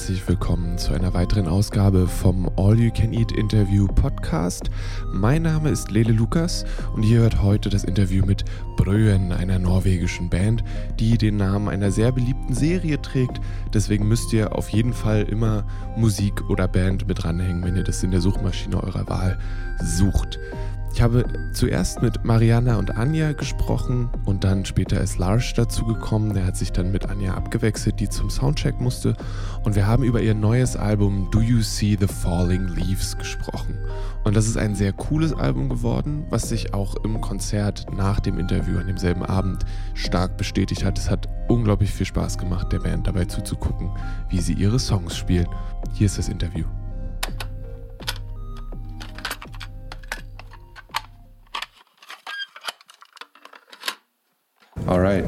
herzlich willkommen zu einer weiteren Ausgabe vom All You Can Eat Interview Podcast. Mein Name ist Lele Lukas und ihr hört heute das Interview mit Brøen, einer norwegischen Band, die den Namen einer sehr beliebten Serie trägt. Deswegen müsst ihr auf jeden Fall immer Musik oder Band mit dranhängen, wenn ihr das in der Suchmaschine eurer Wahl sucht. Ich habe zuerst mit Mariana und Anja gesprochen und dann später ist Lars dazugekommen. Der hat sich dann mit Anja abgewechselt, die zum Soundcheck musste. Und wir haben über ihr neues Album Do You See the Falling Leaves gesprochen. Und das ist ein sehr cooles Album geworden, was sich auch im Konzert nach dem Interview an demselben Abend stark bestätigt hat. Es hat unglaublich viel Spaß gemacht, der Band dabei zuzugucken, wie sie ihre Songs spielen. Hier ist das Interview. All right.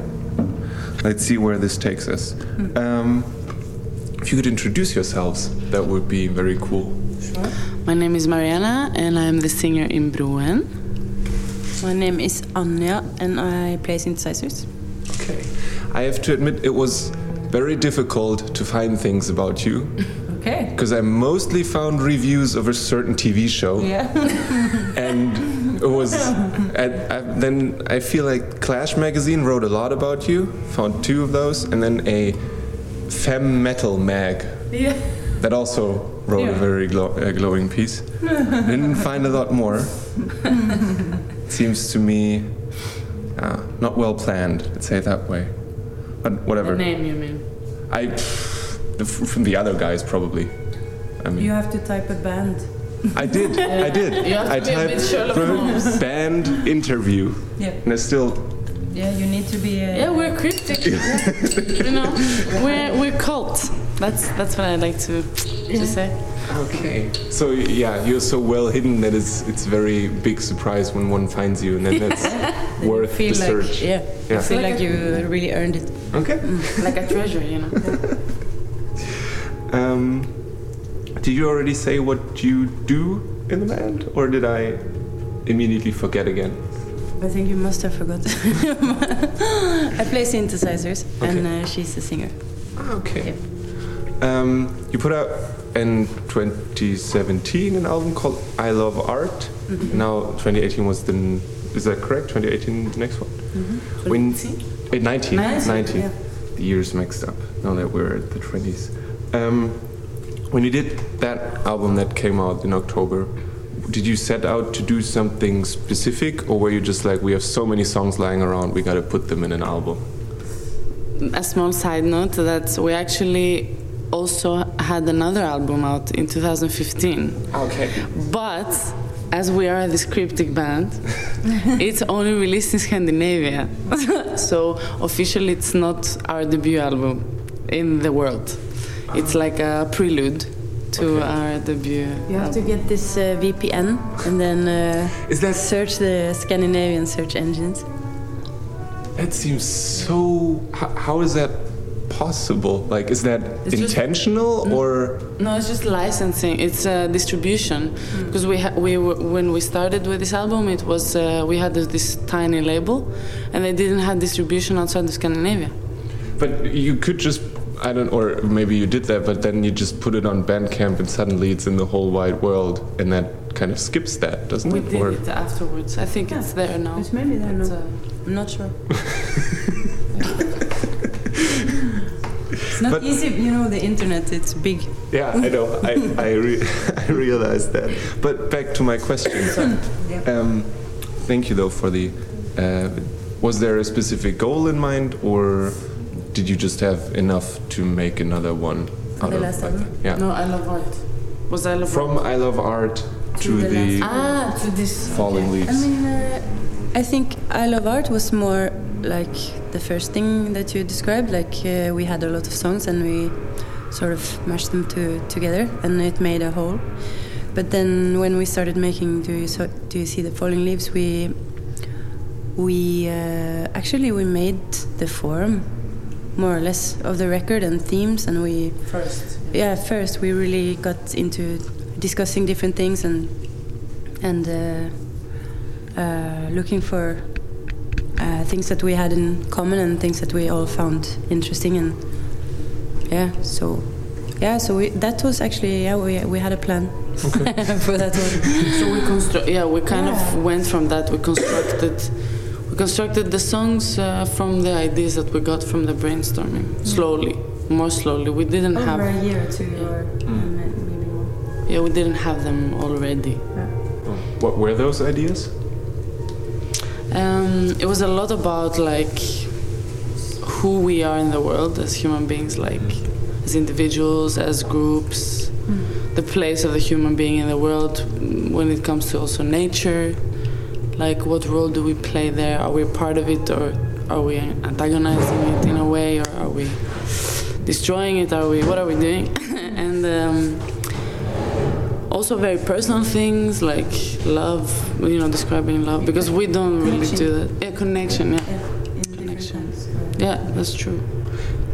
Let's see where this takes us. Um, if you could introduce yourselves, that would be very cool. Sure. My name is Mariana, and I'm the singer in Brøen. My name is Anja, and I play synthesizers. Okay. I have to admit, it was very difficult to find things about you. Okay. Because I mostly found reviews of a certain TV show. Yeah. and it was I, I, then I feel like Clash magazine wrote a lot about you. Found two of those, and then a fem metal mag. Yeah. That also wrote yeah. a very glow, uh, glowing piece. Didn't find a lot more. Seems to me uh, not well planned. Let's say it that way. But whatever. The name you mean? I the, from the other guys probably. I mean. You have to type a band. I did. I did. You have to I be typed a band interview. Yeah. And I still. Yeah, you need to be. A, yeah, we're cryptic. you know, we're we're cult. That's that's what I like to yeah. to say. Okay. So yeah, you're so well hidden that it's it's very big surprise when one finds you, and then that's worth the like, search. Yeah. yeah. I feel like, like you really earned it. Okay. Mm. like a treasure, you know. um. Did you already say what you do in the band, or did I immediately forget again? I think you must have forgotten. I play synthesizers, okay. and uh, she's the singer. Ah, okay. Um, you put out in 2017 an album called I Love Art. Mm -hmm. Now 2018 was the. Is that correct? 2018 the next one. Mm -hmm. When 19. 19. 19. 19. Yeah. The years mixed up. Now that we're at the 20s. Um, when you did that album that came out in October, did you set out to do something specific, or were you just like, we have so many songs lying around, we got to put them in an album? A small side note that we actually also had another album out in 2015. Okay. But as we are this cryptic band, it's only released in Scandinavia. so officially, it's not our debut album in the world. It's like a prelude to okay. our debut. You have to get this uh, VPN and then uh, Is that search the Scandinavian search engines. That seems so. how, how is that possible? Like, is that it's intentional just, or? No, it's just licensing. It's uh, distribution because mm. we we when we started with this album, it was uh, we had this, this, tiny label, and they didn't have distribution outside of Scandinavia. But you could just I don't, or maybe you did that, but then you just put it on Bandcamp and suddenly it's in the whole wide world, and that kind of skips that, doesn't we it? We did or it afterwards. I think yeah. it's there now. It's maybe there now. Uh, I'm not sure. it's not but easy, you know. The internet, it's big. Yeah, I know. I I, re I realized that. But back to my question. yeah. um, thank you though for the. Uh, was there a specific goal in mind, or? Did you just have enough to make another one out the of last like, yeah no i love art was i love Art? from art? i love art to, to the, the ah to this falling okay. leaves i mean uh, i think i love art was more like the first thing that you described like uh, we had a lot of songs and we sort of mashed them to, together and it made a whole but then when we started making do you, so, do you see the falling leaves we we uh, actually we made the form more or less of the record and themes and we first yeah first we really got into discussing different things and and uh, uh, looking for uh, things that we had in common and things that we all found interesting and yeah so yeah, so we, that was actually yeah we we had a plan for that one. So we construct. Yeah, we kind Yeah. of went from that. We constructed. We constructed the songs uh, from the ideas that we got from the brainstorming. Slowly, more slowly. We didn't have. Over a year or two, or Mm. maybe more. Yeah, we didn't have them already. What were those ideas? Um, it was a lot about like who we are in the world as human beings, like as individuals, as groups, the place of the human being in the world mm, when it comes to also nature. Like, what role do we play there? Are we part of it, or are we antagonizing it in a way, or are we destroying it? Are we? What are we doing? and um, also very personal things like love. You know, describing love because we don't really do that. Yeah, connection. Yeah. Yeah, Connection. Yeah, that's true.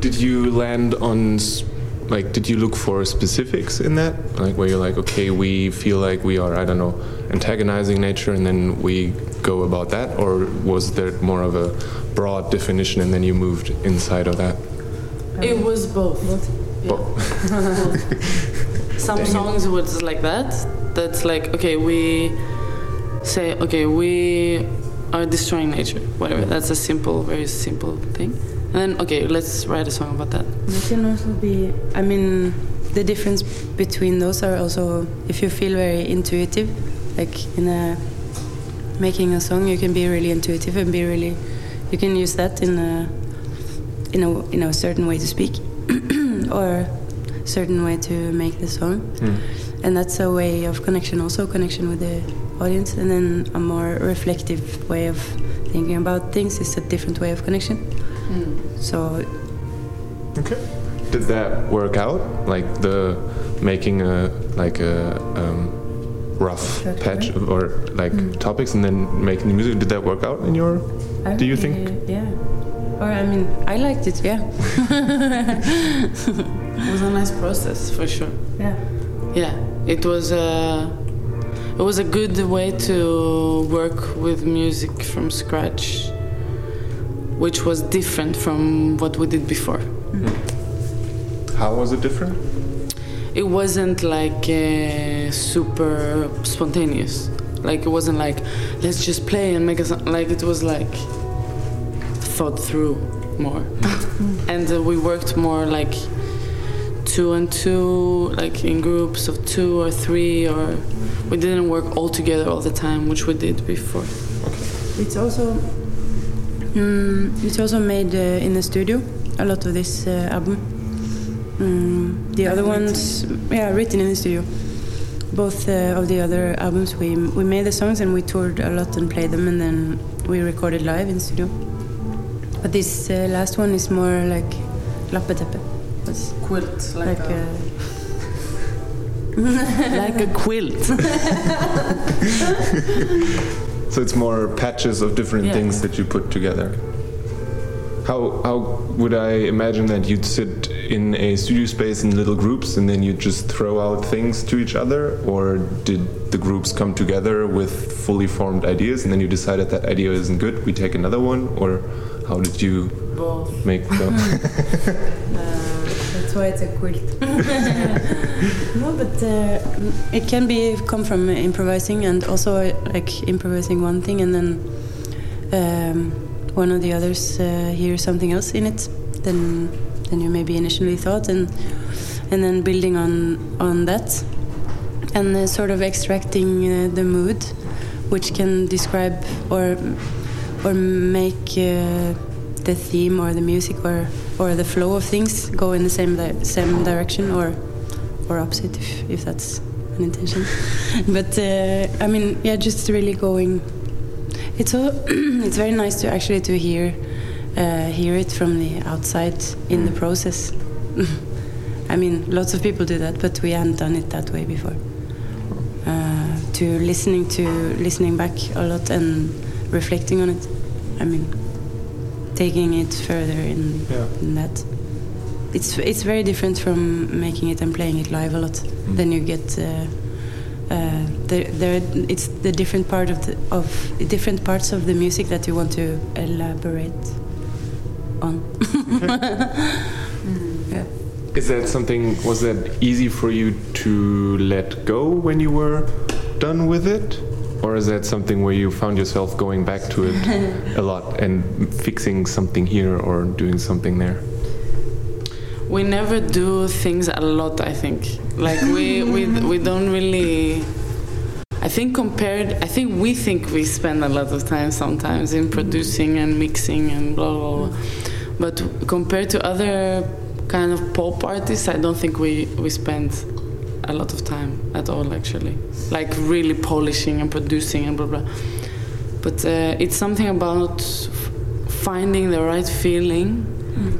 Did you land on s- like did you look for specifics in that? Like where you're like, okay, we feel like we are, I don't know, antagonizing nature and then we go about that or was there more of a broad definition and then you moved inside of that? Um, it was both. Yeah. Some Dang it. songs was like that. That's like okay, we say okay, we are destroying nature. Whatever. That's a simple, very simple thing. And then okay, let's write a song about that. It can also be. I mean, the difference between those are also if you feel very intuitive, like in a making a song, you can be really intuitive and be really. You can use that in a in a in a certain way to speak, or certain way to make the song, Mm. and that's a way of connection, also connection with the audience, and then a more reflective way of thinking about things is a different way of connection. So Okay. Did that work out? Like the making a like a um, rough Short patch of, or like topics and then making the music? Did that work out in your? I Do you really- think- Yeah. Or I mean, I liked it. Yeah. It was a nice process for sure. Yeah. Yeah, it was a it was a good way to work with music from scratch, which was different from what we did before. How was it different? It wasn't like uh, super spontaneous. Like it wasn't like let's just play and make a song. Like it was like thought through more, and uh, we worked more like two and two, like in groups of two or three, or we didn't work all together all the time, which we did before. It's also. Mm, it's also made uh, in the studio. A lot of this uh, album. Mm, the other ones, yeah, written in the studio. Both uh, of the other albums, we we made the songs and we toured a lot and played them, and then we recorded live in studio. But this uh, last one is more like lappeteppe. It's Quilt, like. uh, like a quilt. So it's more patches of different Yeah. things that you put together. How how would I imagine that you'd sit in a studio space in little groups and then you just throw out things to each other, or did the groups come together with fully formed ideas and then you decided that idea isn't good, we take another one, or how did you Both. make the? Uh, That's why it's a quilt. no, but uh, it can be come from improvising and also uh, like improvising one thing and then um, one of the others uh, hears something else in it than than you maybe initially thought and and then building on on that and uh, sort of extracting uh, the mood which can describe or or make uh, the theme or the music or or the flow of things go in the same di- same direction or or opposite if, if that's an intention. But uh, I mean yeah just really going. It's all it's very nice to actually to hear uh, hear it from the outside in the process. I mean lots of people do that but we hadn't done it that way before. Uh, to listening to listening back a lot and reflecting on it I mean taking it further in, Yeah. in that. It's it's very different from making it and playing it live a lot. Then you get uh, uh, there, there it's the different part of the of different parts of the music that you want to elaborate on. Yeah. Is that something? Was that easy for you to let go when you were done with it, or is that something where you found yourself going back to it a lot and fixing something here or doing something there? we never do things a lot i think like we we, we don't really i think compared i think we think we spend a lot of time sometimes in producing and mixing and blah blah blah but compared to other kind of pop artists i don't think we we spend a lot of time at all actually. Like really polishing and producing and blah blah. But uh, it's something about f- finding the right feeling.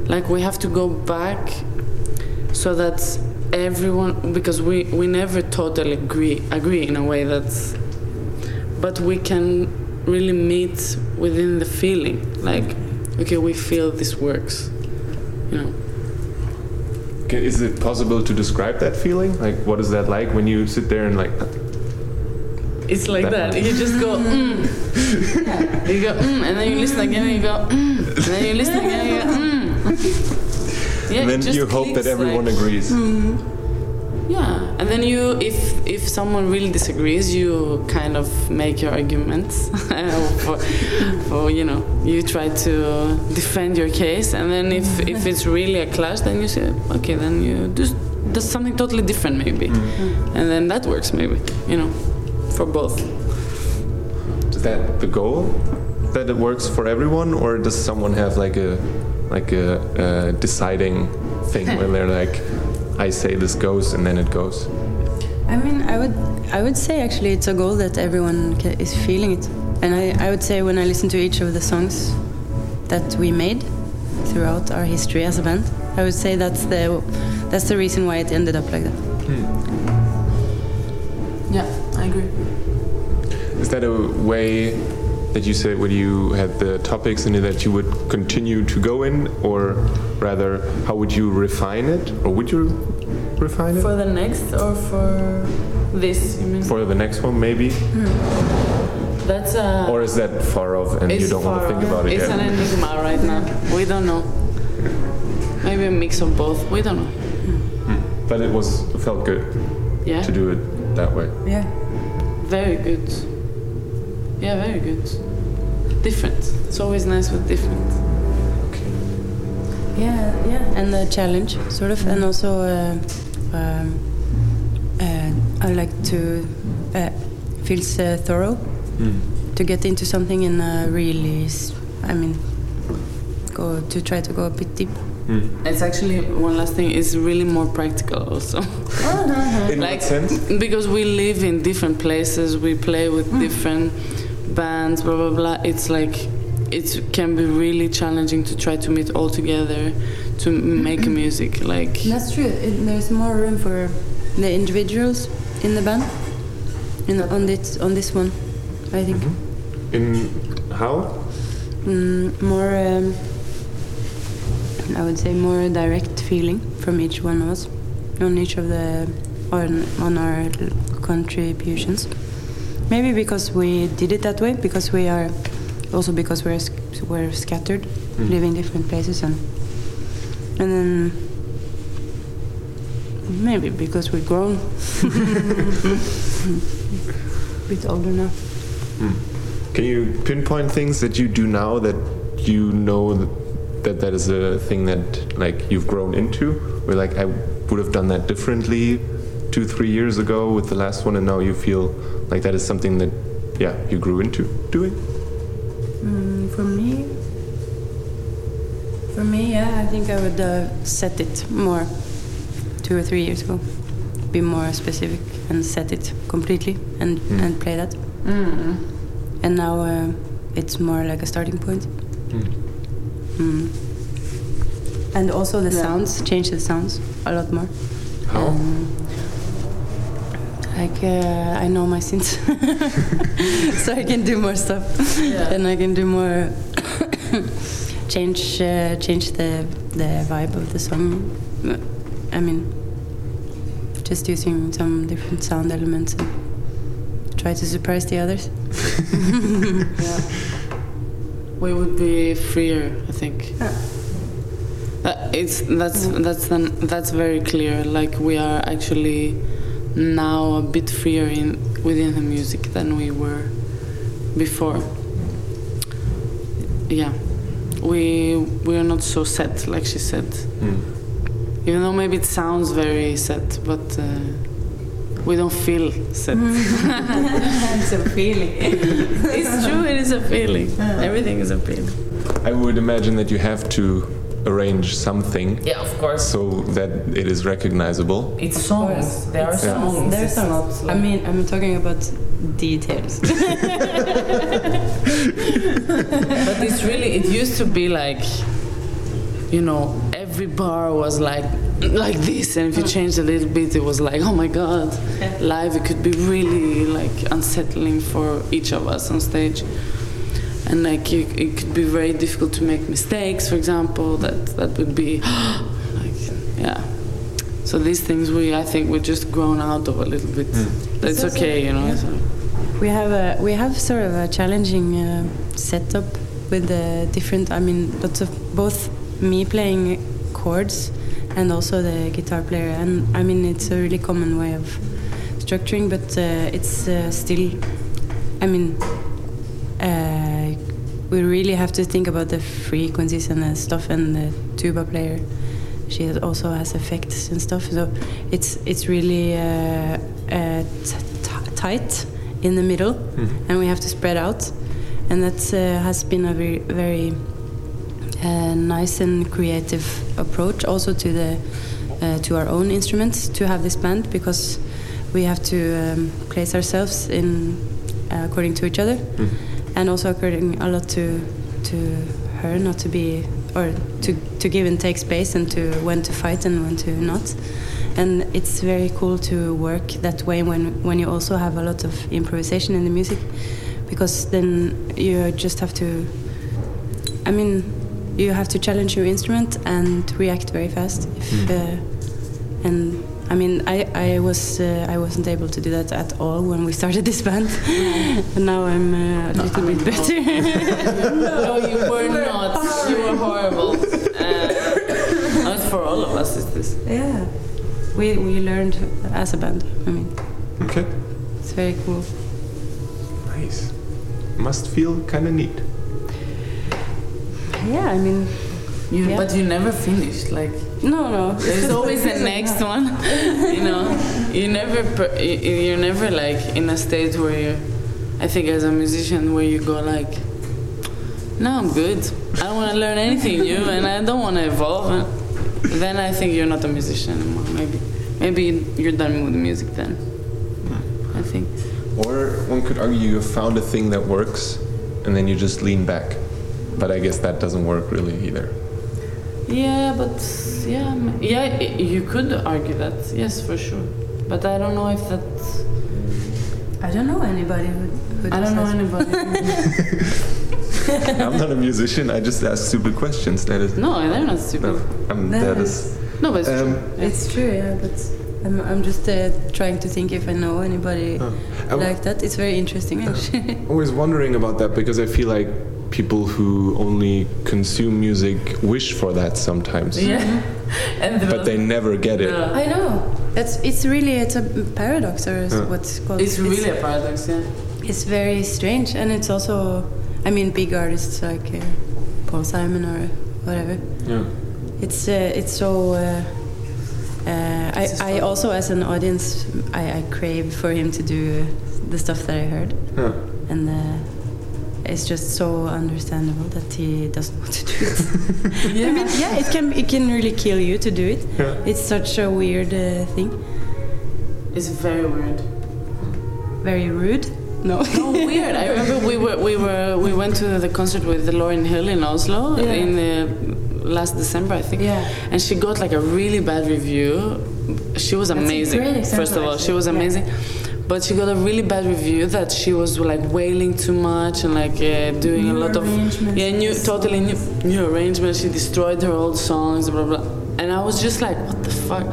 Like we have to go back so that everyone because we we never totally agree agree in a way that's but we can really meet within the feeling. Like okay we feel this works you know Okay, Is it possible to describe that feeling? Like, what is that like when you sit there and like? it's like That that, you just go mm. you go mm, and then you listen again and you go mm. and then you listen again and you go mm. yeah, and then you hope that everyone like- agrees. Yeah, and then you, if if someone really disagrees, you kind of make your arguments, for, for you know, you try to defend your case, and then if if it's really a clash, then you say, okay, then you do s- do something totally different maybe, and then that works maybe, you know, for both. Is that the goal? That it works for everyone, or does someone have like a like a, uh deciding thing when they're like, I say this goes and then it goes. I mean, I would, I would say actually it's a goal that everyone is feeling it, and I, I would say when I listen to each of the songs that we made throughout our history as a band, I would say that's the, that's the reason why it ended up like that. Hmm. Yeah, I agree. Is that a way that you said when you had the topics and that you would continue to go in, or rather, how would you refine it, or would you refine it For the next or for this, you mean? for the next one, maybe? Hmm. That's a. Or is that far off and you don't want to far think about it It's yet? an enigma right now. We don't know. Maybe a mix of both. We don't know. Hmm. But it was felt good Yeah. to do it that way. Yeah. Very good. Yeah, very good. Different. It's always nice with different. Okay. Yeah, yeah, and the challenge, sort of, and also uh, um, uh, I like to uh, feels uh, thorough to get into something and uh, really, I mean, go to try to go a bit deep. It's actually one last thing. It's really more practical also. In like what sense? because we live in different places. We play with different bands. Blah blah blah. It's like it can be really challenging to try to meet all together to make music. Like That's true. It, there's more room for the individuals in the band, in, on this on this one, I think. In how? Mm, more, um, I would say, more direct feeling from each one of us on each of the on on our contributions. Maybe because we did it that way, because we are also because we're we're scattered, hmm. living in different places, and and then maybe because we've grown, a bit older now. Hmm. Can you pinpoint things that you do now that you know that that, that is a thing that like you've grown into? Where like I would have done that differently two, three years ago with the last one, and now you feel like that is something that yeah you grew into doing. Mm, for me, for me, yeah, I think I would uh, set it more two or three years ago. Be more specific and set it completely and Mm. and play that. And now uh, it's more like a starting point. Mm. And also the Yeah. sounds change the sounds a lot more. How? Um, like uh, I know my synths, so I can do more stuff, Yeah. and I can do more change uh, change the the vibe of the song. I mean, just using some different sound elements and try to surprise the others. yeah. we would be freer, I think. Uh, it's that's that's an, that's very clear. Like we are actually now a bit freer in within the music than we were before. Yeah, we we are not so set, like she said. Even though maybe it sounds very set, but uh, we don't feel set. it's a feeling. it's true. It is a feeling. Everything is a feeling. I would imagine that you have to arrange something Yeah, of course. so that it is recognizable. It's songs. There are It's songs. There's It's some. I mean, I'm talking about details. but it's really. It used to be like, you know, every bar was like like this, and if you changed a little bit, it was like, oh my god. Live, it could be really like unsettling for each of us on stage. And like you, it could be very difficult to make mistakes. For example, that that would be like yeah. So these things we I think we're just grown out of a little bit. But it's It's also- okay, you know. yeah. so- we have a we have sort of a challenging uh, setup with the different. I mean, lots of both me playing chords and also the guitar player. And I mean, it's a really common way of structuring, but uh, it's uh, still. I mean, uh, we really have to think about the frequencies and the stuff, and the tuba player. She also has effects and stuff, so it's it's really uh, uh, tight in the middle, and we have to spread out, and that uh, has been a very very uh, nice and creative approach also to the uh, to our own instruments to have this band because we have to um, place ourselves in uh, according to each other and also according a lot to to her not to be or to to give and take space and to when to fight and when to not and it's very cool to work that way when when you also have a lot of improvisation in the music because then you just have to I mean, you have to challenge your instrument and react very fast. If, uh, and I mean, I, I was uh, I wasn't able to do that at all when we started this band, and now I'm uh, a little bit better. No, you were not. You were horrible. Uh, not for all of us, is this? yeah, we we learned as a band. I mean, Okay. it's very cool. Nice. Must feel kind of neat. Yeah, I mean, You, Yeah. But you never finished. Like no, no. there's always the next one. You know, you never. per- you- You're never like in a state where you. I think as a musician, where you go like, no, I'm good. I don't want to learn anything new, and I don't want to evolve. And then I think you're not a musician anymore. Maybe, maybe you're done with music then. Hmm. I think. Or one could argue you have found a thing that works and then you just lean back. But I guess that doesn't work really either. Yeah, but yeah, yeah, you could argue that. Yes, for sure. But I don't know if that. I don't know anybody who. who I don't know anybody. I'm not a musician, I just ask stupid questions. That is. no, they're not stupid. No, um, That that is. No, but it's Um, true. Yeah. It's true, yeah, but I'm, I'm just uh, trying to think if I know anybody Oh. Like that. It's very interesting, actually. always wondering about that because I feel like people who only consume music wish for that sometimes. Yeah. and the But they never get it. Yeah. I know. That's it's really it's a paradox or is Yeah. what's called. It's really a paradox, yeah. it's very strange, and it's also, I mean, big artists like uh, Paul Simon or whatever. Yeah. It's uh, it's so. Uh, uh, I, It's a I struggle. also, as an audience, I, I crave for him to do the stuff that I heard, Yeah. and uh, it's just so understandable that he doesn't want to do it. I mean, yeah, it can it can really kill you to do it. Yeah. It's such a weird uh, thing. It's very weird. Very rude. No. No, weird. I remember we were we were we went to the concert with Lauryn Hill in Oslo Yeah. in the last December, I think. Yeah. And she got like a really bad review. She was a amazing. First of all, she was amazing. Yeah. But she got a really bad review that she was like wailing too much and like uh, doing New a lot of yeah new totally new, new arrangements. She destroyed her old songs, blah blah. And I was just like, what the fuck?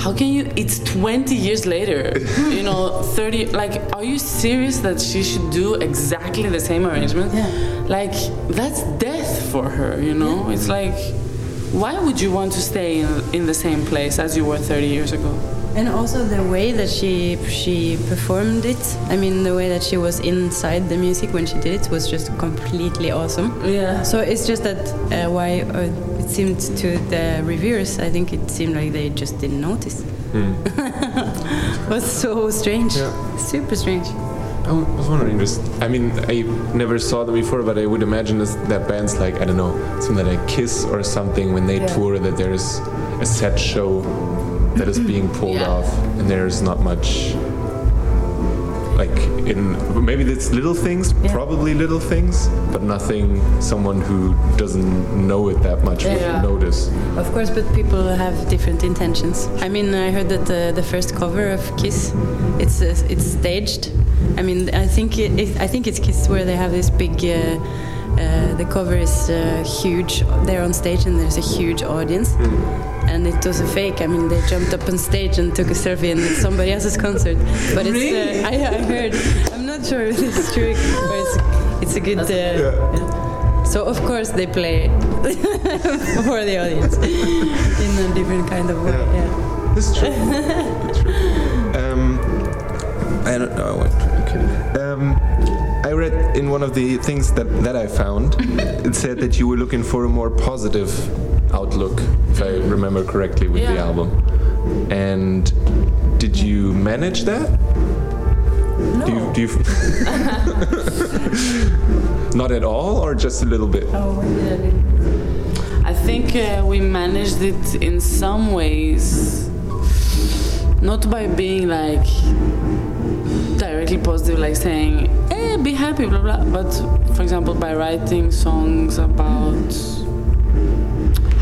How can you? It's 20 years later, you know, 30. Like, are you serious that she should do exactly the same arrangement? Yeah. Like, that's death for her, you know? It's like, why would you want to stay in, in the same place as you were 30 years ago? And also the way that she she performed it. I mean, the way that she was inside the music when she did it was just completely awesome. Yeah. So it's just that uh, why uh, it seemed to the reviewers, I think it seemed like they just didn't notice. it was so strange. Yeah. Super strange. I was wondering, just I mean, I never saw them before, but I would imagine this, that bands like I don't know, something like Kiss or something when they Yeah. tour that there's a set show that is being pulled Yeah. off, and there's not much. Like in maybe it's little things, Yeah. probably little things, but nothing someone who doesn't know it that much Yeah. would notice. Of course, but people have different intentions. I mean, I heard that the, the first cover of Kiss, it's uh, it's staged. I mean, I think it, it, I think it's Kiss where they have this big. Uh, uh, the cover is uh, huge. They're on stage and there's a huge audience, and it was a fake. I mean, they jumped up on stage and took a selfie, and it's somebody else's concert. But it's Really? uh, I, I heard. I'm not sure if it's true, but it's, it's a good. Uh, yeah. So of course they play for the audience in a different kind of way. Yeah. Yeah. This is true. It's true. Um, I don't know. What, okay. Um, I read in one of the things that, that I found, it said that you were looking for a more positive outlook, if I remember correctly, with the album. And did you manage that? Do you, do you not at all, or just a little bit? Oh, I think uh, we managed it in some ways, not by being like directly positive, like saying, "Eh, be happy," blah blah. But for example, by writing songs about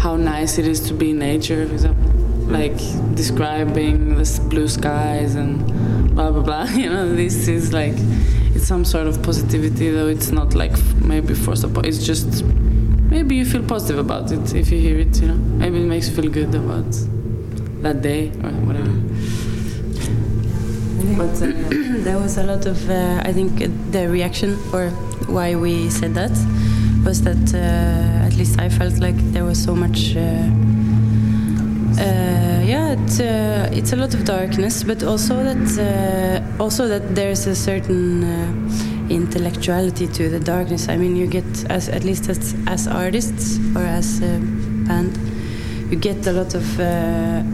how nice it is to be in nature, for example, like describing the blue skies and blah blah blah. You know, this is like it's some sort of positivity, though it's not like maybe forced upon. It's just maybe you feel positive about it if you hear it. You know, maybe it makes you feel good about that day or whatever. But uh, there was a lot of, uh, I think, uh, the reaction or why we said that was that uh, at least I felt like there was so much. Uh, uh, yeah, it, uh, it's a lot of darkness, but also that also that there's a certain intellectuality to the darkness. I mean, you get as at least as, as artists or as a band, you get a lot of uh,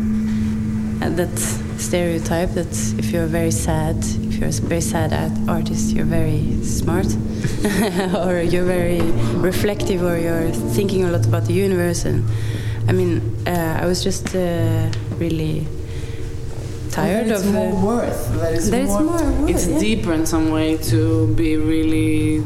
that stereotype that if you're very sad, you're a very sad art- artist, you're very smart, or you're very reflective, or you're thinking a lot about the universe. And I mean, uh, I was just uh, really tired it's of. more uh, worth. That is There is more, more worth, It's yeah. deeper in some way to be really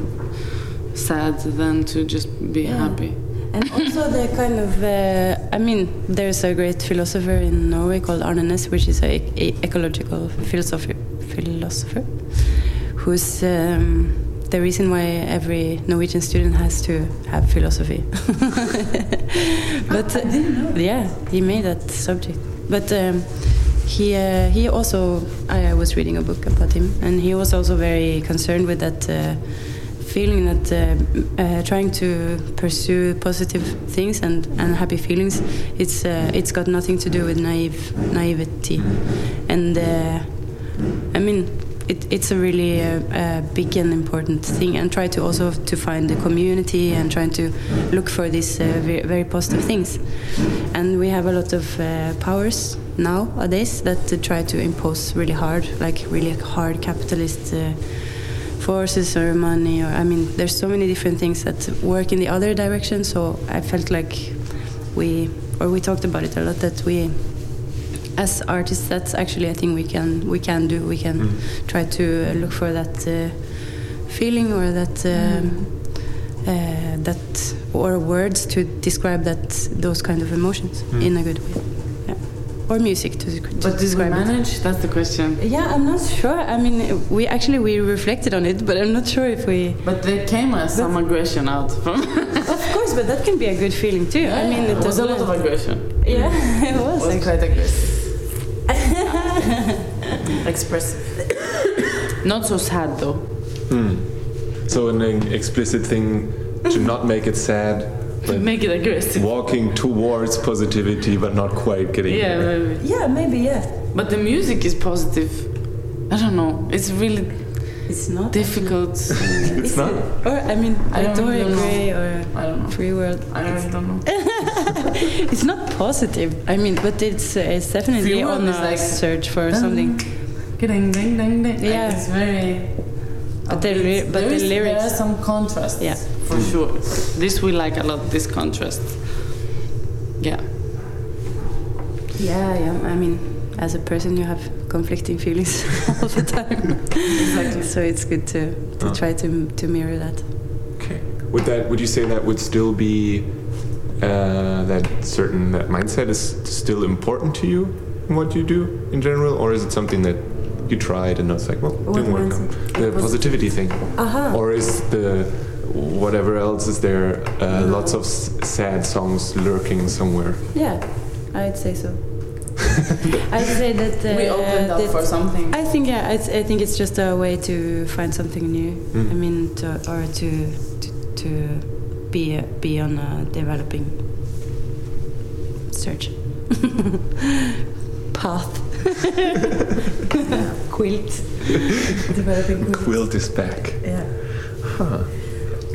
sad than to just be Yeah. happy. And also the kind of, uh, I mean, there's a great philosopher in Norway called Arne which is an a ecological philosopher, philosopher, who's um, the reason why every Norwegian student has to have philosophy. but uh, yeah, he made that subject. But um, he uh, he also, I was reading a book about him, and he was also very concerned with that. Uh, feeling that uh, uh, trying to pursue positive things and, and happy feelings, it's uh, it's got nothing to do with naive naivety, and uh, I mean it, it's a really uh, uh, big and important thing. And try to also to find the community and trying to look for these uh, very, very positive things. And we have a lot of uh, powers nowadays that try to impose really hard, like really hard capitalist. Forces or money or I mean there's so many different things that work in the other direction so I felt like we or we talked about it a lot that we as artists that's actually a thing we can we can do we can try to look for that uh, feeling or that um, uh, that or words to describe that those kind of emotions in a good way yeah. or music to, to But did we describe it. manage? That's the question. Yeah, I'm not sure. I mean, we actually we reflected on it, but I'm not sure if we. But there came uh, some aggression out from. Of course, but that can be a good feeling too. I mean, it was a lot of aggression. Yeah, it was. It was actually. quite aggressive. Expressive. Not so sad though. Hmm. So an explicit thing to not make it sad But make it aggressive. walking towards positivity but not quite getting Yeah, there. maybe. Yeah, maybe yeah. But the music is positive. I don't know. It's really It's not difficult. It's Is not? it? Or I mean, I like don't Dorian know. Gray or I don't know. Free World. I really don't know. It's not positive. I mean, but it's uh, it's definitely Free World on is a like- search for something. Ding, ding, ding, ding. Like, Yeah. it's very. But the ly- but there the is- There lyrics- are some contrasts. Yeah. For sure. This we like a lot. This contrast. Yeah. Yeah, yeah. I mean, as a person, you have conflicting feelings all the time. Exactly. so it's good to to Uh. try to to mirror that. Okay. Would that would you say that would still be uh, that certain that mindset is still important to you in what you do in general, or is it something that you tried and it's like, well, What didn't work out? The positivity thing, Aha. or is the whatever else is there? Uh, No. Lots of s- sad songs lurking somewhere. Yeah, I'd say so. I'd say that uh, we opened up that- for something. I think yeah, it's, I think it's just a way to find something new. Mm. I mean, to, or to to, to be be on a developing search path. Quilt. developing quilt. Quilt is back. Yeah. Huh.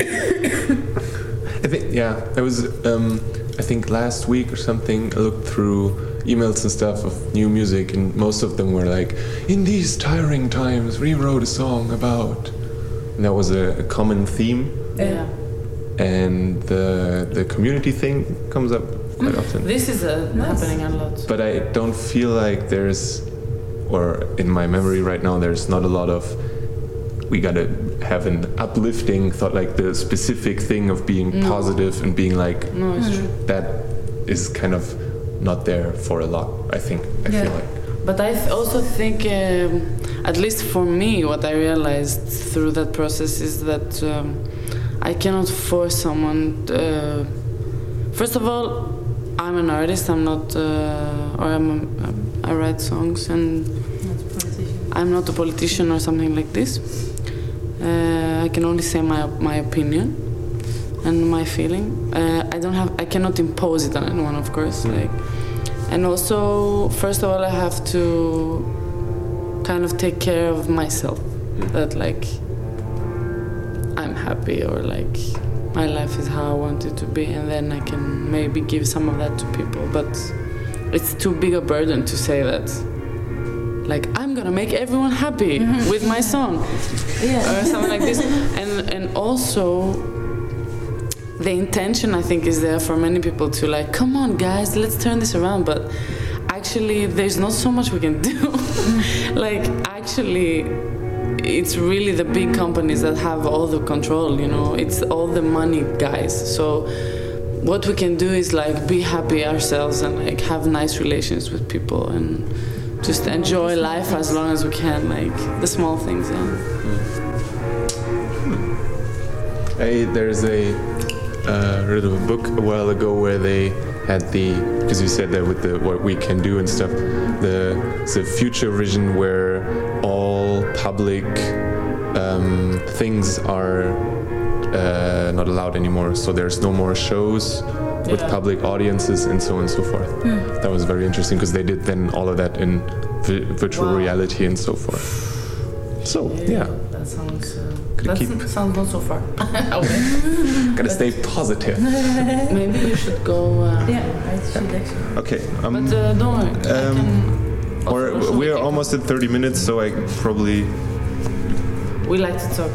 I think yeah, I was um, I think last week or something. I looked through emails and stuff of new music, and most of them were like, "In these tiring times, we wrote a song about." And that was a, a common theme, yeah. and the the community thing comes up quite mm. often. This is uh, Nice. happening a lot. But I don't feel like there's, or in my memory right now, there's not a lot of. We gotta have an uplifting thought, like the specific thing of being No. positive and being like No, it's hmm, true. that is kind of not there for a lot. I think. I Yeah. feel like. But I th- also think, um, at least for me, what I realized through that process is that um, I cannot force someone. Uh, first of all, I'm an artist. I'm not, uh, or I'm a, I write songs, and I'm not a politician or something like this. Uh, I can only say my my opinion and my feeling. Uh, I don't have. I cannot impose it on anyone, of course. Mm. Like, and also, first of all, I have to kind of take care of myself. Mm. That like I'm happy or like my life is how I want it to be, and then I can maybe give some of that to people. But it's too big a burden to say that. Like I'm gonna make everyone happy with my song Yeah. or something like this. And and also the intention I think is there for many people to like, come on guys, let's turn this around. But actually, there's not so much we can do. like actually, it's really the big companies that have all the control. You know, it's all the money guys. So. What we can do is like be happy ourselves and like have nice relations with people and just enjoy life as long as we can, like the small things. Yeah. I, there's a uh, read of a book a while ago where they had the because you said that with the what we can do and stuff the the future vision where all public um, things are uh, not allowed anymore. So there's no more shows with public audiences and so on and so forth. That was very interesting because they did then all of that in vi- virtual Wow. reality and so forth. So yeah sounds. Uh, Gotta that keep- sounds not so far. away. gotta stay positive Maybe you should go. Uh, Yeah, I should actually. okay um, But uh, don't worry. I Um, can also Or we're almost at 30 minutes, so I probably We like to talk.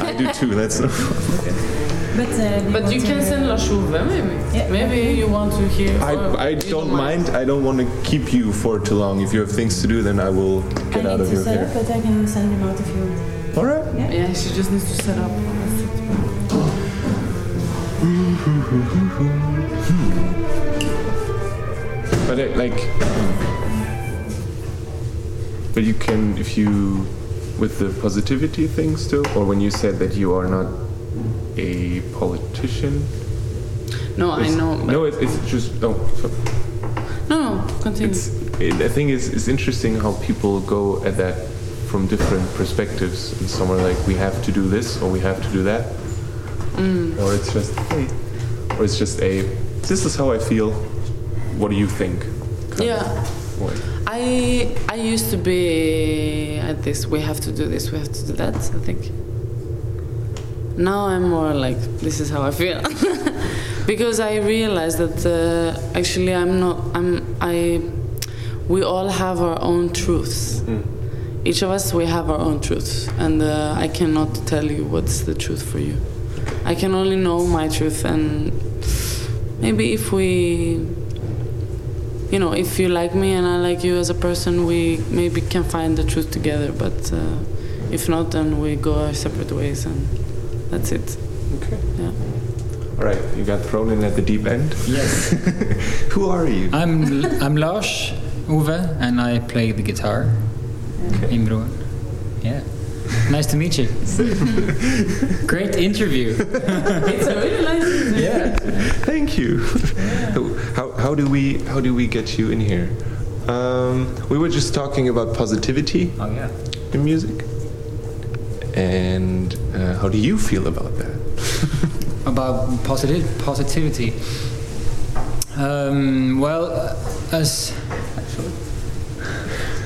I do too. That's But, uh, do But you can send La Chouve, maybe. Yeah. Maybe you want to hear. I, or I you don't mind. I don't want to keep you for too long. If you have things to do, then I will get I out need of to your set hair. up, but I can send him out if you want. All right. Yeah, she just needs to set up. Hmm. But it, like, but you can if you with the positivity thing still, or when you said that you are not a politician. No, I know. No, it, it's just oh. so- no, no. Continue. It's it, I think it's, it's interesting how people go at that from different perspectives. And some are like, we have to do this or we have to do that, Mm. or it's just hey, or it's just a this is how I feel. What do you think? Yeah. I I used to be at this. We have to do this. We have to do that. I think. Now I'm more like this is how I feel, because I realize that uh, actually I'm not. I'm I. We all have our own truths. Each of us we have our own truths, and uh, I cannot tell you what's the truth for you. I can only know my truth, and maybe if we you know, if you like me and I like you as a person, we maybe can find the truth together. But uh, if not, then we go our separate ways, and that's it. Okay. Yeah. All right. You got thrown in at the deep end. Yes. Who are you? I'm I'm Lars Ove, and I play the guitar in Brøen. Yeah. Nice to meet you. Great interview. it's a really nice. Yeah. Thank you. how, how do we how do we get you in here? Um, we were just talking about positivity Oh yeah. in music, and uh, how do you feel about that? About positive positivity. Um, well, uh, as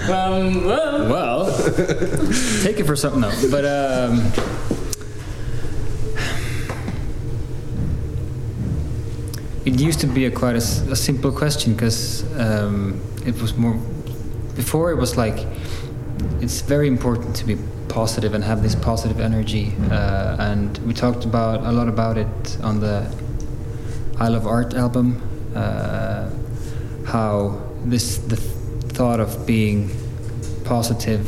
Um, well, well, take it for something else. but um, it used to be a quite a simple question because um, it was more before it was like it's very important to be positive and have this positive energy uh, and we talked about a lot about it on the I Love Art album uh, how this the thought of being positive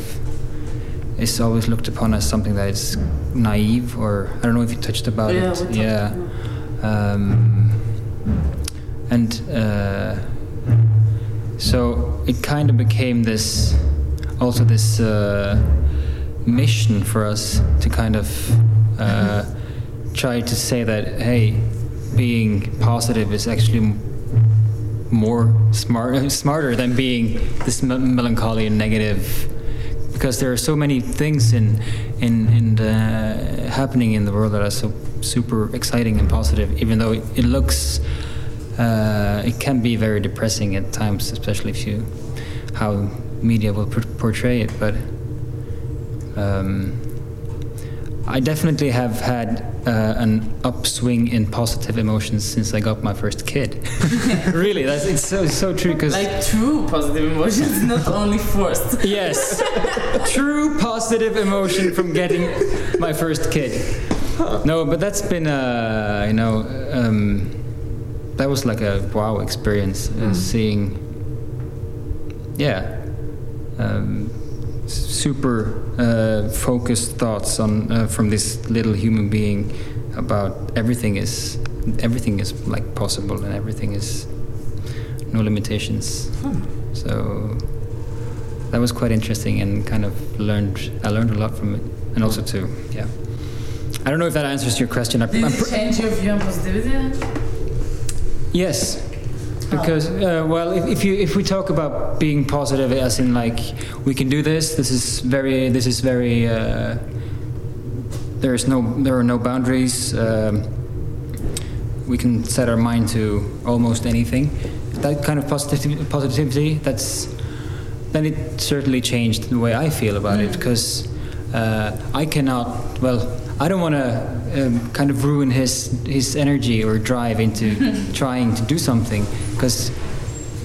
is always looked upon as something that is naive or I don't know if you touched about Yeah, it. yeah. um, and uh, so it kind of became this also this uh, mission for us to kind of uh, try to say that hey being positive is actually more smart smarter than being this me- melancholy and negative. Because there are so many things in in in the, happening in the world that are so super exciting and positive even though it, it looks uh, it can be very depressing at times especially if you how media will por- portray it but um, I definitely have had uh, an upswing in positive emotions since I got my first kid. really, that's it's so so true because like true positive emotions, not only forced. yes, true positive emotion from getting my first kid. No, but that's been uh, you know um, that was like a wow experience uh, seeing yeah um, super uh, focused thoughts on uh, from this little human being about everything is everything is like possible and everything is no limitations. So that was quite interesting and kind of learned I learned a lot from it and also too yeah. I don't know if that answers your question. I, Did I'm it change your view on positivity? Yes, because uh, well, if, if you if we talk about being positive, as in like we can do this. This is very. This is very. Uh, there is no. There are no boundaries. Um, we can set our mind to almost anything. That kind of positivity. Positivity. That's. Then it certainly changed the way I feel about it because uh, I cannot. Well, I don't want to um, kind of ruin his his energy or drive into trying to do something because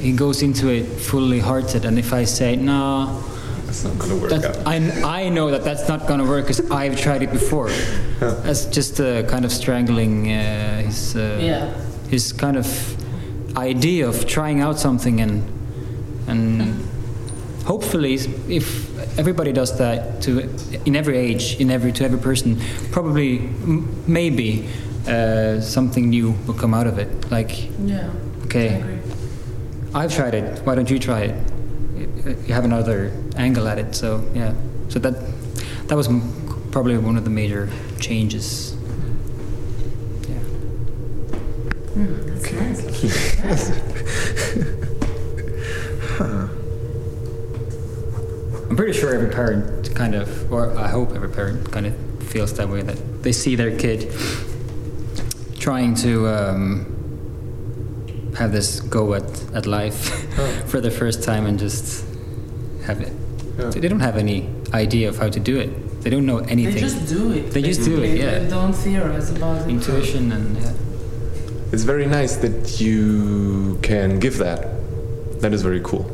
he goes into it fully hearted. And if I say no, that's not gonna work that, out. I I know that that's not gonna work because I've tried it before. That's just uh, kind of strangling uh, his uh, Yeah. his kind of idea of trying out something and and hopefully if everybody does that to in every age in every to every person probably m- maybe uh, something new will come out of it like Yeah. Okay. I agree. i've tried it. Why don't you try it? You have another angle at it so yeah. So that that was probably one of the major changes. Yeah. That's nice. I'm pretty sure every parent kind of, or I hope every parent kind of feels that way that they see their kid trying to um, have this go at, at life Oh. for the first time and just have it. Yeah. They don't have any idea of how to do it. They don't know anything. They just do it. They just do it, basically. yeah. They don't theorize about it. Intuition and yeah. It's very nice that you can give that. That is very cool.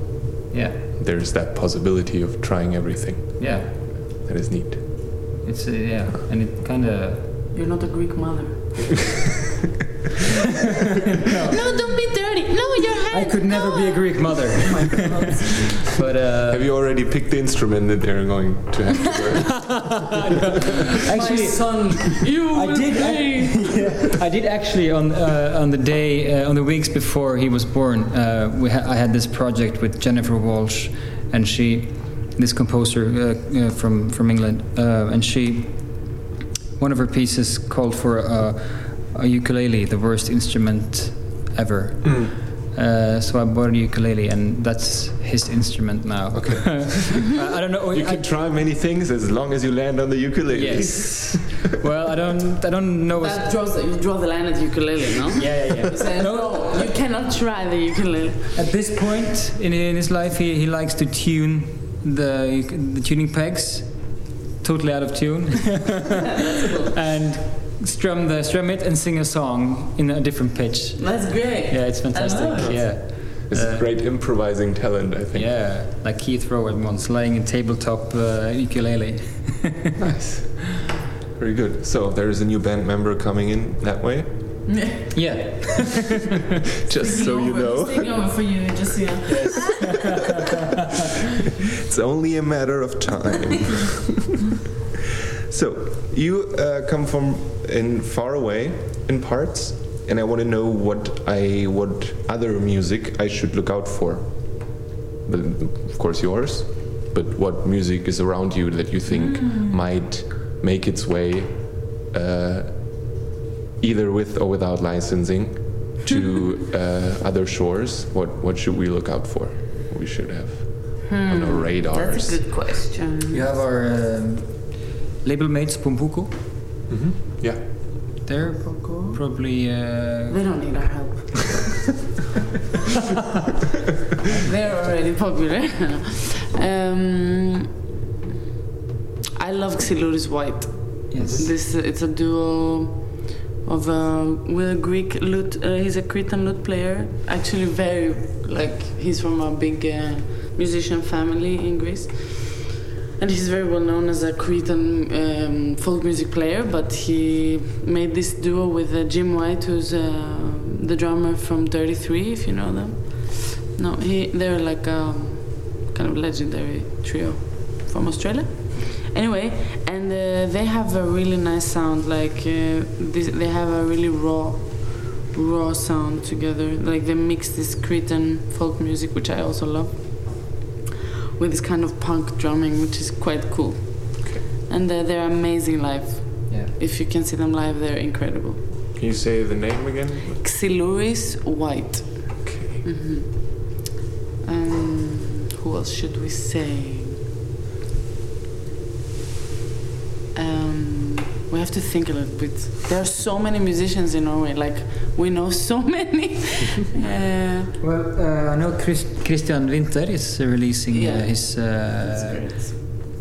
yeah, There's that possibility of trying everything. yeah. That is neat. It's uh, yeah, and it kind of You're not a Greek mother. no, don't be dirty. No, your I could never be a Greek mother. but uh, Have you already picked the instrument that they're going to have to learn? My son, you I will did. pay. I, I did actually on uh, on the day uh, on the weeks before he was born. Uh, we ha- I had this project with Jennifer Walshe, and she, this composer uh, uh, from from England, uh, and she, one of her pieces called for a, a ukulele, the worst instrument ever. Uh, so I bought a ukulele, and that's his instrument now. Okay. I, I don't know. You I- can try many things as long as you land on the ukulele. Yes. well, I don't. I don't know. That draws the, you draw the line at ukulele, no? Yeah, yeah, yeah. You say, no, you cannot try the ukulele. At this point in, in his life, he, he likes to tune the the tuning pegs, totally out of tune, and strum the strum it and sing a song in a different pitch. That's great. Yeah, it's fantastic. love it. Yeah, It's Uh, a great improvising talent, I think. yeah, like Keith Rowan once, laying a tabletop uh, ukulele. Nice. Very good. So there is a new band member coming in that way. Yeah, Just so you know, Taking over for you, just so you know. it's only a matter of time. So you uh, come from in far away in parts, and I want to know what I what other music I should look out for. But of course yours. But what music is around you that you think might make its way, uh, either with or without licensing, to uh, other shores? What what should we look out for? We should have on our radars. That's a good question. you have our um, label mates Pom Poko. hmm Yeah. They're probably. Uh, They don't need our help. They're already popular. um, I love Xylouris White. yes. This it's a duo of a with a Greek lute. Uh, he's a Cretan lute player. Actually, very like he's from a big uh, musician family in Greece, and he's very well known as a Cretan um, folk music player. But he made this duo with uh, Jim White, who's uh, the drummer from Dirty Three, if you know them. No, he they're like a kind of legendary trio from Australia. Anyway, and uh, they have a really nice sound. Like uh, this, they have a really raw, raw sound together. Like they mix this Cretan folk music, which I also love, with this kind of punk drumming, which is quite cool. Okay. And uh, they're amazing live. Yeah. If you can see them live, they're incredible. Can you say the name again? Xylouris White. Okay. hmm Um, who else should we say? We have to think a little bit. There are so many musicians in Norway. Like we know so many. uh, Well, uh, I know Chris, Christian Winter is uh, releasing Yeah. uh, his uh,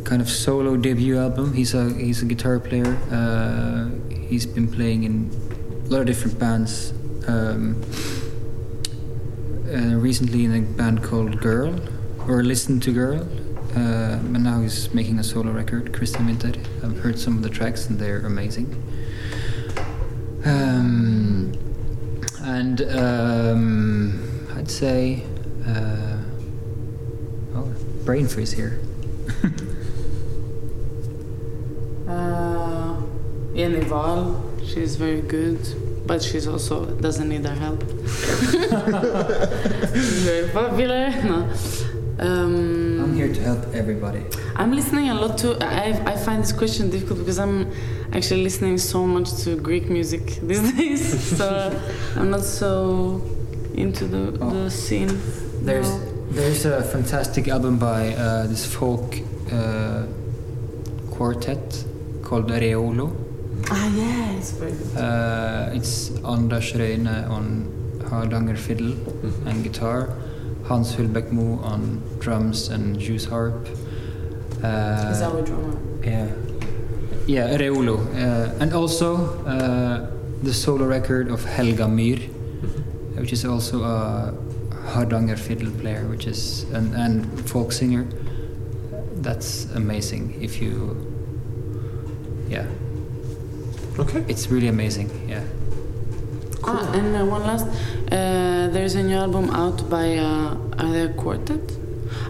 kind of solo debut album. He's a he's a guitar player. Uh, he's been playing in a lot of different bands. Um, uh, recently in a band called Girl, or Listen to Girl. Uh, and now he's making a solo record, Christian Winter. I've heard some of the tracks and they're amazing. Um, and um, I'd say, uh, oh, brain freeze here. Uh, Jenny Hval, she's very good, but she's also doesn't need our help. very popular. No. Um, I'm here to help everybody. I'm listening a lot to. I, I find this question difficult because I'm actually listening so much to Greek music these days. so I'm not so into the, Oh. the scene. There's now. there's a fantastic album by uh, this folk uh, quartet called Reolo. Ah, yeah, it's very good. Uh, it's Anders Røine on Hardanger fiddle Mhm. and guitar, Hans Hulbækmo on drums and Juice harp. Uh, He's our drummer. Yeah. Yeah, Reolo. Uh, and also uh, the solo record of Helga Myhr, which is also a Hardanger fiddle player, which is an and folk singer. That's amazing. If you, yeah, Okay. it's really amazing. Yeah. Ah, and uh, one last. Uh, there's a new album out by. Uh, are they a quartet?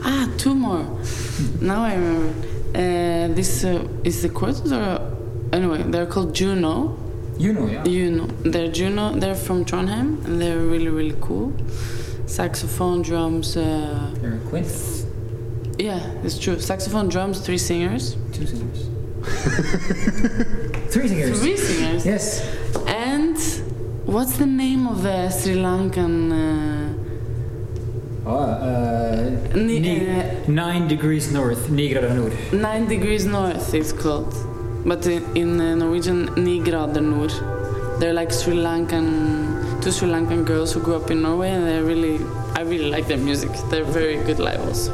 Ah, two more. now I remember. Uh, this uh, is the quartet or. Anyway, they're called Juno. You know, yeah. Juno. They're Juno. They're from Trondheim and they're really, really cool. Saxophone, drums. Uh, They're a quintet. yeah, it's true. Saxophone, drums, three singers. Two singers. Three singers. Three singers. Yes. And what's the name of the Sri Lankan? Uh, Oh, uh, Ni- ni- uh, nine degrees north, nio grader nord. Nine degrees north, it's called. But in, in uh, Norwegian, Ni grader. They're like Sri Lankan, two Sri Lankan girls who grew up in Norway, and they're really, I really like their music. They're very good live also.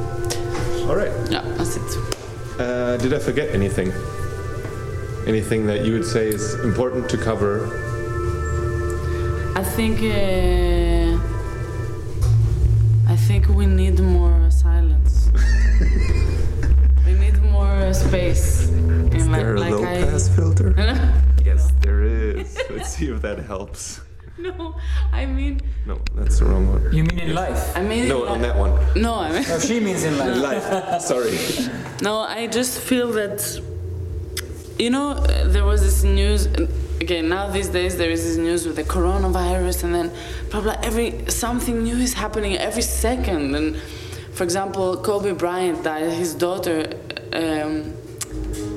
All right. Yeah, that's it. Uh, did I forget anything? Anything that you would say is important to cover? I think, uh, I think we need more silence. we need more space. in Is my- there a like low I- pass filter? yes, there is. Let's see if that helps. no, I mean, No, that's the wrong one. You mean in life? I mean. No, on that one. No, I mean. No, she means in life. Life. Sorry. No, I just feel that, you know, uh, there was this news. Okay, now these days there is this news with the coronavirus, and then blah blah. Every something new is happening every second. And for example, Kobe Bryant died. His daughter, um,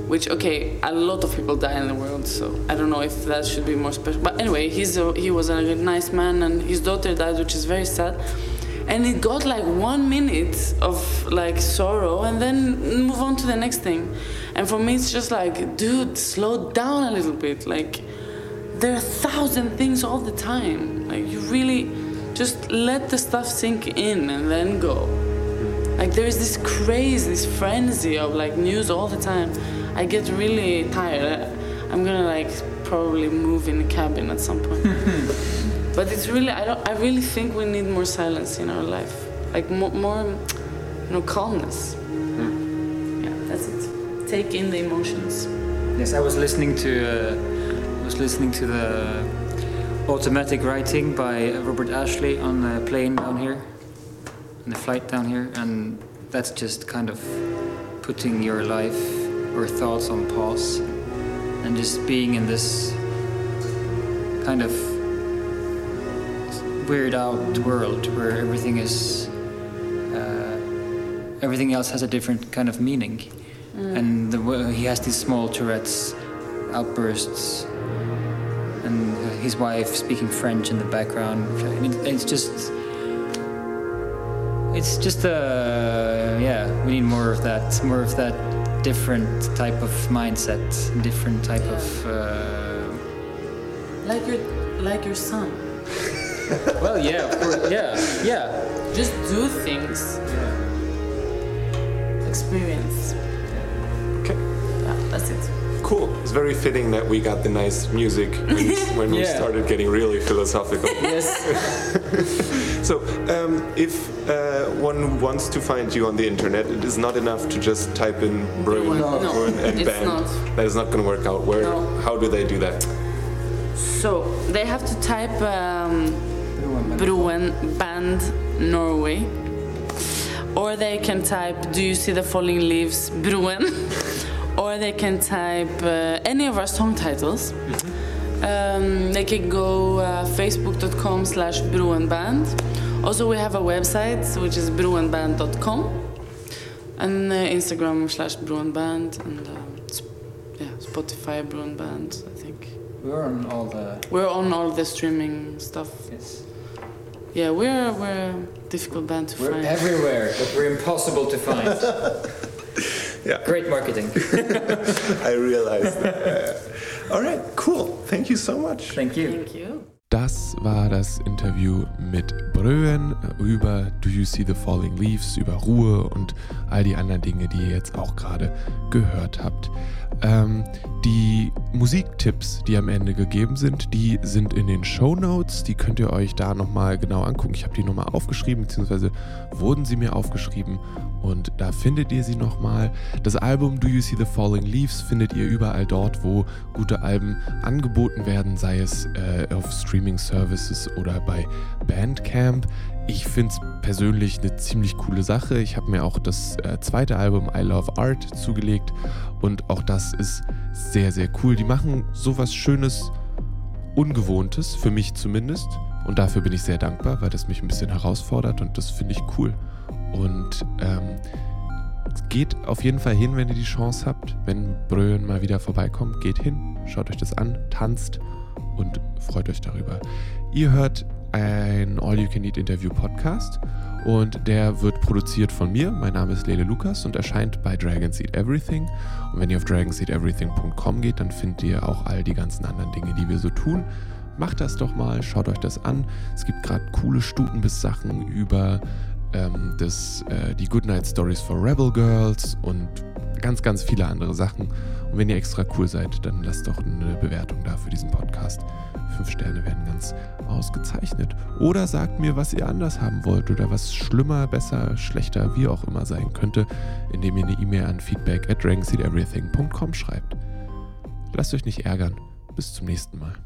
which okay, a lot of people die in the world, so I don't know if that should be more special. But anyway, he's a, he was a nice man, and his daughter died, which is very sad. And it got like one minute of like sorrow, and then move on to the next thing. And for me, it's just like, dude, slow down a little bit. Like, there are a thousand things all the time. Like, you really just let the stuff sink in and then go. Like there is this craze, this frenzy of like news all the time. I get really tired. I'm gonna like probably move in a cabin at some point. but it's really, I don't, I really think we need more silence in our life, like more, more you know, calmness. Take in the emotions. Yes, I was listening to uh, was listening to the automatic writing by Robert Ashley on the plane down here, on the flight down here, and that's just kind of putting your life or thoughts on pause and just being in this kind of weird out world where everything is uh, everything else has a different kind of meaning and the, he has these small Tourette's outbursts, and his wife speaking French in the background. I mean, it's just, it's just uh, yeah. We need more of that, more of that different type of mindset, different type of. Uh, Like your, like your son. well, yeah, of course, yeah, yeah. Just do things. Experience. Cool. It's very fitting that we got the nice music when, we, when we started getting really philosophical. Yes. So, um, if uh, one wants to find you on the internet, it is not enough to just type in Bruin, No, Bruin and it's band. not. That is not going to work out. Where? No. How do they do that? So they have to type um, Bruen Band Norway, or they can type Do you see the falling leaves Bruen, or they can type uh, any of our song titles. Um, they can go uh, facebook.com slash bruenband. Also, we have a website which is bruenband.com and uh, Instagram slash bruenband and uh, sp- yeah, Spotify bruenband, I think. We're on all the. We're on all the streaming stuff. Yes. Yeah, we're we're a difficult band to We're find. everywhere, but we're impossible to find. Yeah. Great marketing. I realized that. All right, cool. Thank you so much. Thank you. Thank you. Das war das Interview mit Bröen über Do You See the Falling Leaves, über Ruhe und all die anderen Dinge, die ihr jetzt auch gerade gehört habt. Ähm, die Musiktipps, die am Ende gegeben sind, die sind in den Show Notes. Die könnt ihr euch da nochmal genau angucken. Ich habe die nochmal aufgeschrieben, beziehungsweise wurden sie mir aufgeschrieben und da findet ihr sie nochmal. Das Album Do You See the Falling Leaves findet ihr überall dort, wo gute Alben angeboten werden, sei es äh, auf Streaming Services oder bei Bandcamp. Ich finde es persönlich eine ziemlich coole Sache. Ich habe mir auch das äh, zweite Album I Love Art zugelegt und auch das ist sehr, sehr cool. Die machen sowas Schönes, Ungewohntes, für mich zumindest. Und dafür bin ich sehr dankbar, weil das mich ein bisschen herausfordert und das finde ich cool. Und ähm, geht auf jeden Fall hin, wenn ihr die Chance habt. Wenn Bröen mal wieder vorbeikommt, geht hin, schaut euch das an, tanzt und freut euch darüber. Ihr hört ein All You Can Eat Interview Podcast und der wird produziert von mir. Mein Name ist Lele Lukas und erscheint bei Dragons Eat Everything. Und wenn ihr auf dragonseateverything.com geht, dann findet ihr auch all die ganzen anderen Dinge, die wir so tun. Macht das doch mal, schaut euch das an. Es gibt gerade coole Stutenbiss-Sachen über ähm, das, äh, die Goodnight Stories for Rebel Girls und ganz, ganz viele andere Sachen. Und wenn ihr extra cool seid, dann lasst doch eine Bewertung da für diesen Podcast. Fünf Sterne werden ganz ausgezeichnet. Oder sagt mir, was ihr anders haben wollt oder was schlimmer, besser, schlechter, wie auch immer sein könnte, indem ihr eine E-Mail an feedback at dragonseateverything.com schreibt. Lasst euch nicht ärgern. Bis zum nächsten Mal.